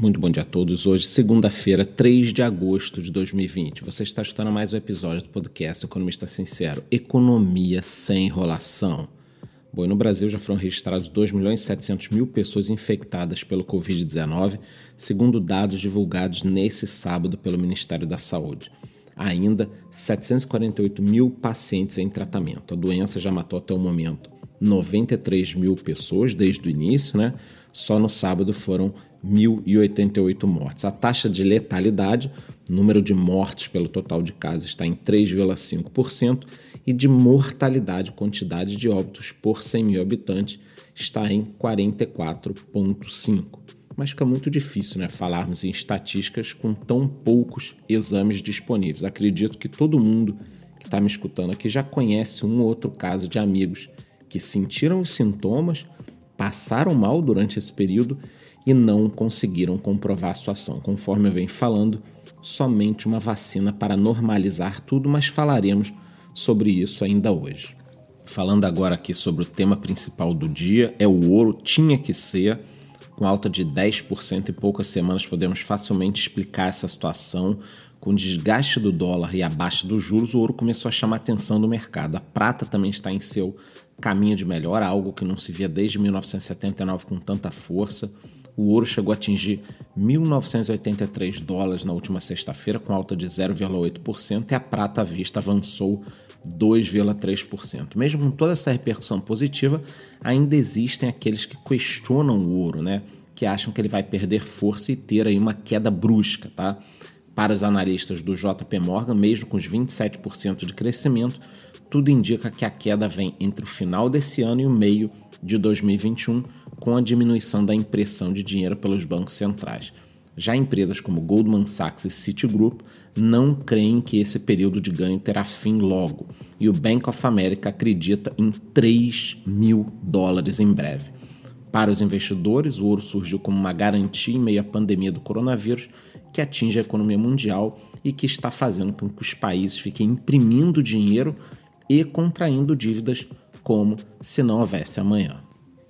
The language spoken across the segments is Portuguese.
Muito bom dia a todos. Hoje, segunda-feira, 3 de agosto de 2020. Você está escutando mais um episódio do podcast Economista Sincero. Economia sem enrolação. Bom, no Brasil já foram registrados 2 milhões 700 mil pessoas infectadas pelo Covid-19, segundo dados divulgados nesse sábado pelo Ministério da Saúde. Ainda 748 mil pacientes em tratamento. A doença já matou até o momento 93 mil pessoas desde o início, né? Só no sábado foram 1.088 mortes. A taxa de letalidade, número de mortes pelo total de casos, está em 3,5% e de mortalidade, quantidade de óbitos por 100 mil habitantes, está em 44,5%. Mas fica muito difícil né, falarmos em estatísticas com tão poucos exames disponíveis. Acredito que todo mundo que está me escutando aqui já conhece um ou outro caso de amigos que sentiram os sintomas, passaram mal durante esse período e não conseguiram comprovar a situação. Conforme eu venho falando, somente uma vacina para normalizar tudo, mas falaremos sobre isso ainda hoje. Falando agora aqui sobre o tema principal do dia, é o ouro tinha que ser. Com alta de 10% em poucas semanas, podemos facilmente explicar essa situação. Com o desgaste do dólar e a baixa dos juros, o ouro começou a chamar a atenção do mercado. A prata também está em seu caminho de melhora, algo que não se via desde 1979 com tanta força. O ouro chegou a atingir 1.983 dólares na última sexta-feira, com alta de 0,8%, e a prata à vista avançou 2,3%. Mesmo com toda essa repercussão positiva, ainda existem aqueles que questionam o ouro, né? Que acham que ele vai perder força e ter aí uma queda brusca, tá? Para os analistas do JP Morgan, mesmo com os 27% de crescimento, tudo indica que a queda vem entre o final desse ano e o meio de 2021, com a diminuição da impressão de dinheiro pelos bancos centrais. Já empresas como Goldman Sachs e Citigroup não creem que esse período de ganho terá fim logo, e o Bank of America acredita em 3 mil dólares em breve. Para os investidores, o ouro surgiu como uma garantia em meio à pandemia do coronavírus que atinge a economia mundial e que está fazendo com que os países fiquem imprimindo dinheiro e contraindo dívidas como se não houvesse amanhã.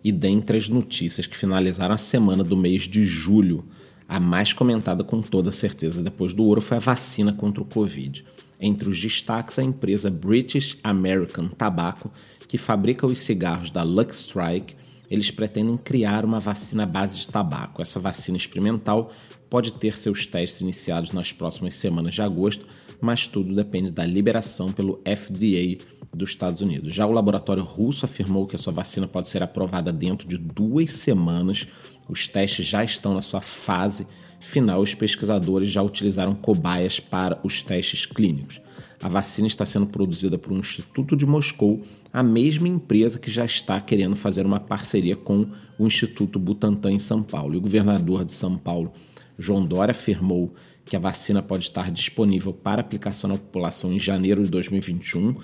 E dentre as notícias que finalizaram a semana do mês de julho, a mais comentada com toda certeza depois do ouro foi a vacina contra o Covid. Entre os destaques, a empresa British American Tobacco, que fabrica os cigarros da Lux Strike, eles pretendem criar uma vacina à base de tabaco. Essa vacina experimental pode ter seus testes iniciados nas próximas semanas de agosto, mas tudo depende da liberação pelo FDA dos Estados Unidos. Já o laboratório russo afirmou que a sua vacina pode ser aprovada dentro de duas semanas. Os testes já estão na sua fase final. Os pesquisadores já utilizaram cobaias para os testes clínicos. A vacina está sendo produzida por um instituto de Moscou, a mesma empresa que já está querendo fazer uma parceria com o Instituto Butantan em São Paulo. E o governador de São Paulo, João Dória, afirmou que a vacina pode estar disponível para aplicação na população em janeiro de 2021,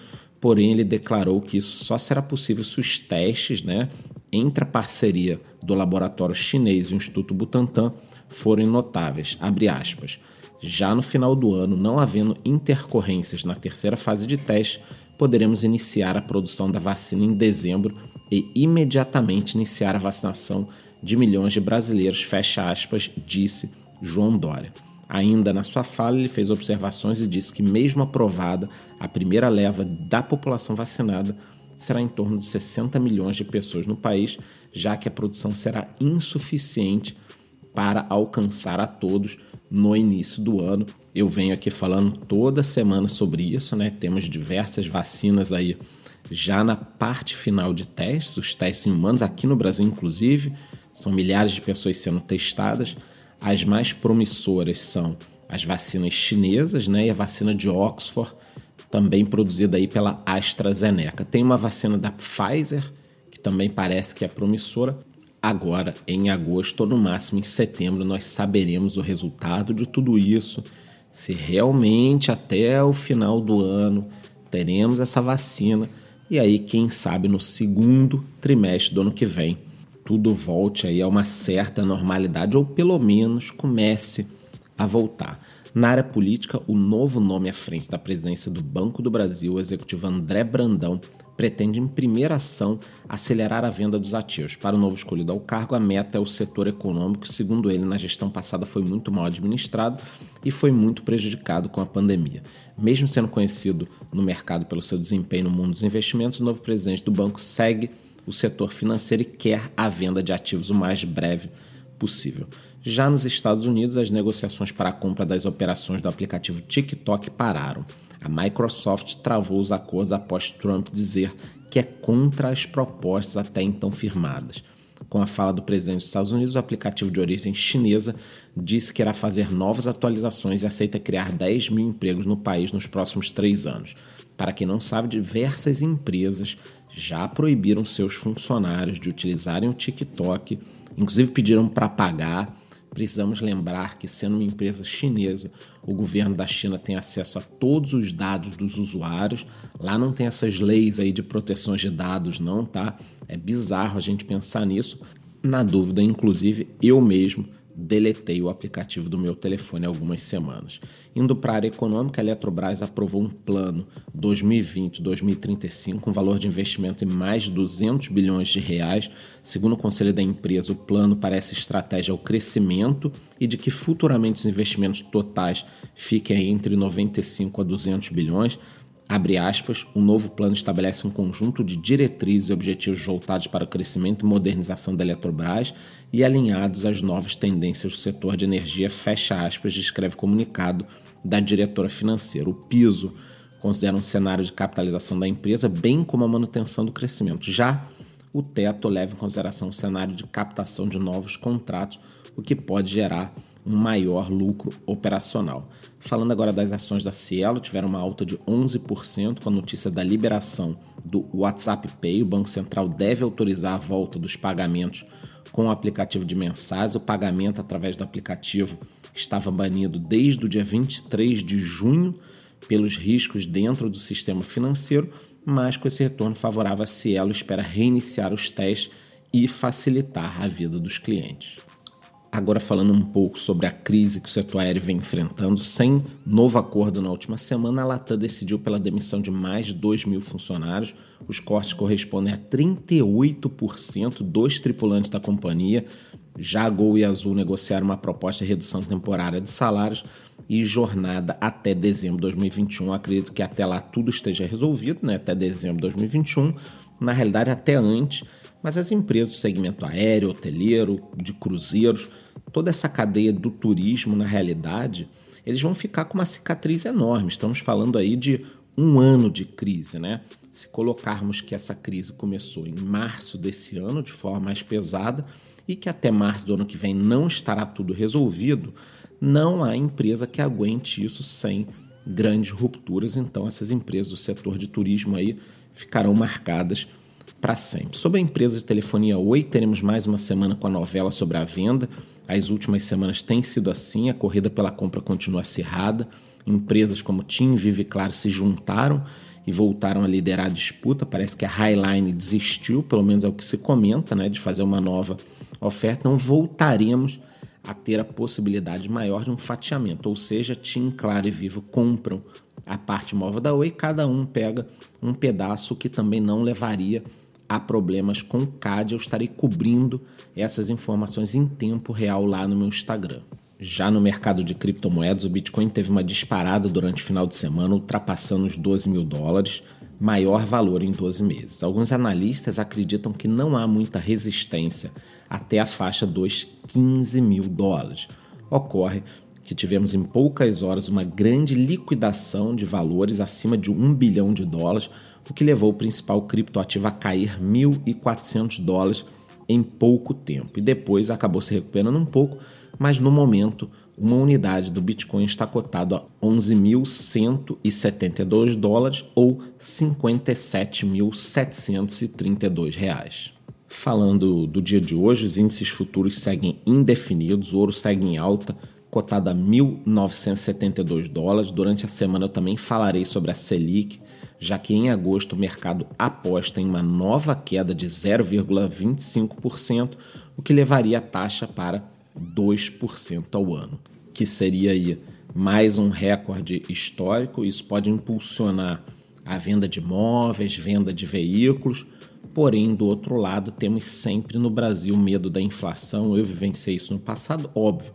porém ele declarou que isso só será possível se os testes, né, entre a parceria do laboratório chinês e o Instituto Butantan forem notáveis. Já no final do ano, não havendo intercorrências na terceira fase de teste, poderemos iniciar a produção da vacina em dezembro e imediatamente iniciar a vacinação de milhões de brasileiros, fecha aspas, disse João Dória. Ainda na sua fala, ele fez observações e disse que, mesmo aprovada a primeira leva da população vacinada, será em torno de 60 milhões de pessoas no país, já que a produção será insuficiente para alcançar a todos no início do ano. Eu venho aqui falando toda semana sobre isso, né? Temos diversas vacinas aí já na parte final de testes, os testes em humanos, aqui no Brasil, inclusive, são milhares de pessoas sendo testadas. As mais promissoras são as vacinas chinesas né, e a vacina de Oxford, também produzida aí pela AstraZeneca. Tem uma vacina da Pfizer, que também parece que é promissora. Agora, em agosto ou no máximo em setembro, nós saberemos o resultado de tudo isso, se realmente até o final do ano teremos essa vacina. E aí, quem sabe no segundo trimestre do ano que vem, tudo volte aí a uma certa normalidade ou pelo menos comece a voltar. Na área política, o novo nome à frente da presidência do Banco do Brasil, o executivo André Brandão, pretende, em primeira ação, acelerar a venda dos ativos. Para o novo escolhido ao cargo, a meta é o setor econômico, segundo ele, na gestão passada foi muito mal administrado e foi muito prejudicado com a pandemia. Mesmo sendo conhecido no mercado pelo seu desempenho no mundo dos investimentos, o novo presidente do banco segue o setor financeiro e quer a venda de ativos o mais breve possível. Já nos Estados Unidos, as negociações para a compra das operações do aplicativo TikTok pararam. A Microsoft travou os acordos após Trump dizer que é contra as propostas até então firmadas. Com a fala do presidente dos Estados Unidos, o aplicativo de origem chinesa disse que irá fazer novas atualizações e aceita criar 10 mil empregos no país nos próximos três anos. Para quem não sabe, diversas empresas já proibiram seus funcionários de utilizarem o TikTok, inclusive pediram para pagar Precisamos lembrar que, sendo uma empresa chinesa, o governo da China tem acesso a todos os dados dos usuários. Lá não tem essas leis aí de proteções de dados, não, tá? É bizarro a gente pensar nisso. Na dúvida, inclusive, eu mesmo deletei o aplicativo do meu telefone há algumas semanas. Indo para a área econômica, a Eletrobras aprovou um plano 2020-2035 com valor de investimento em mais de 200 bilhões de reais. Segundo o conselho da empresa, o plano parece estratégia ao crescimento e de que futuramente os investimentos totais fiquem entre 95 a 200 bilhões. Abre aspas, o novo plano estabelece um conjunto de diretrizes e objetivos voltados para o crescimento e modernização da Eletrobras e alinhados às novas tendências do setor de energia, fecha aspas, descreve comunicado da diretora financeira. O piso considera um cenário de capitalização da empresa, bem como a manutenção do crescimento. Já o teto leva em consideração o cenário de captação de novos contratos, o que pode gerar um maior lucro operacional. Falando agora das ações da Cielo, tiveram uma alta de 11% com a notícia da liberação do WhatsApp Pay. O Banco Central deve autorizar a volta dos pagamentos com o aplicativo de mensais. O pagamento através do aplicativo estava banido desde o dia 23 de junho pelos riscos dentro do sistema financeiro, mas com esse retorno favorável, a Cielo espera reiniciar os testes e facilitar a vida dos clientes. Agora falando um pouco sobre a crise que o setor aéreo vem enfrentando, sem novo acordo na última semana, a Latam decidiu pela demissão de mais de 2 mil funcionários. Os cortes correspondem a 38% dos tripulantes da companhia. Já a Gol e a Azul negociaram uma proposta de redução temporária de salários e jornada até dezembro de 2021. acredito que até lá tudo esteja resolvido, né? até dezembro de 2021. Na realidade, até antes, mas as empresas do segmento aéreo, hoteleiro, de cruzeiros, toda essa cadeia do turismo, na realidade, eles vão ficar com uma cicatriz enorme. Estamos falando aí de um ano de crise, né? Se colocarmos que essa crise começou em março desse ano, de forma mais pesada, e que até março do ano que vem não estará tudo resolvido, não há empresa que aguente isso sem grandes rupturas. Então, essas empresas do setor de turismo aí ficarão marcadas para sempre. Sobre a empresa de telefonia Oi, teremos mais uma semana com a novela sobre a venda. As últimas semanas têm sido assim, a corrida pela compra continua acirrada. Empresas como TIM, Vive Claro se juntaram e voltaram a liderar a disputa. Parece que a Highline desistiu, pelo menos é o que se comenta, né, de fazer uma nova oferta. Então voltaremos a ter a possibilidade maior de um fatiamento, ou seja, TIM, Claro e Vivo compram a parte móvel da Oi, cada um pega um pedaço que também não levaria há problemas com o CAD, eu estarei cobrindo essas informações em tempo real lá no meu Instagram. Já no mercado de criptomoedas, o Bitcoin teve uma disparada durante o final de semana, ultrapassando os 12 mil dólares, maior valor em 12 meses. Alguns analistas acreditam que não há muita resistência até a faixa dos 15 mil dólares. Ocorre que tivemos em poucas horas uma grande liquidação de valores acima de 1 bilhão de dólares, o que levou o principal criptoativo a cair 1.400 dólares em pouco tempo. E depois acabou se recuperando um pouco, mas no momento uma unidade do Bitcoin está cotado a 11.172 dólares ou 57.732 reais. Falando do dia de hoje, os índices futuros seguem indefinidos, o ouro segue em alta, cotado a 1.972 dólares. Durante a semana eu também falarei sobre a Selic, já que em agosto o mercado aposta em uma nova queda de 0,25%, o que levaria a taxa para 2% ao ano, que seria aí mais um recorde histórico. Isso pode impulsionar a venda de móveis, venda de veículos. Porém, do outro lado, temos sempre no Brasil medo da inflação. Eu vivenciei isso no passado, óbvio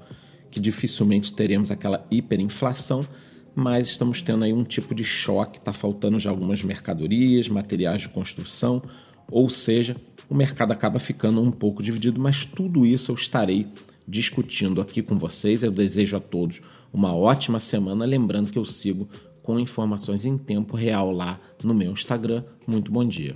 que dificilmente teremos aquela hiperinflação, mas estamos tendo aí um tipo de choque, está faltando já algumas mercadorias, materiais de construção, ou seja, o mercado acaba ficando um pouco dividido, mas tudo isso eu estarei discutindo aqui com vocês. Eu desejo a todos uma ótima semana, lembrando que eu sigo com informações em tempo real lá no meu Instagram. Muito bom dia.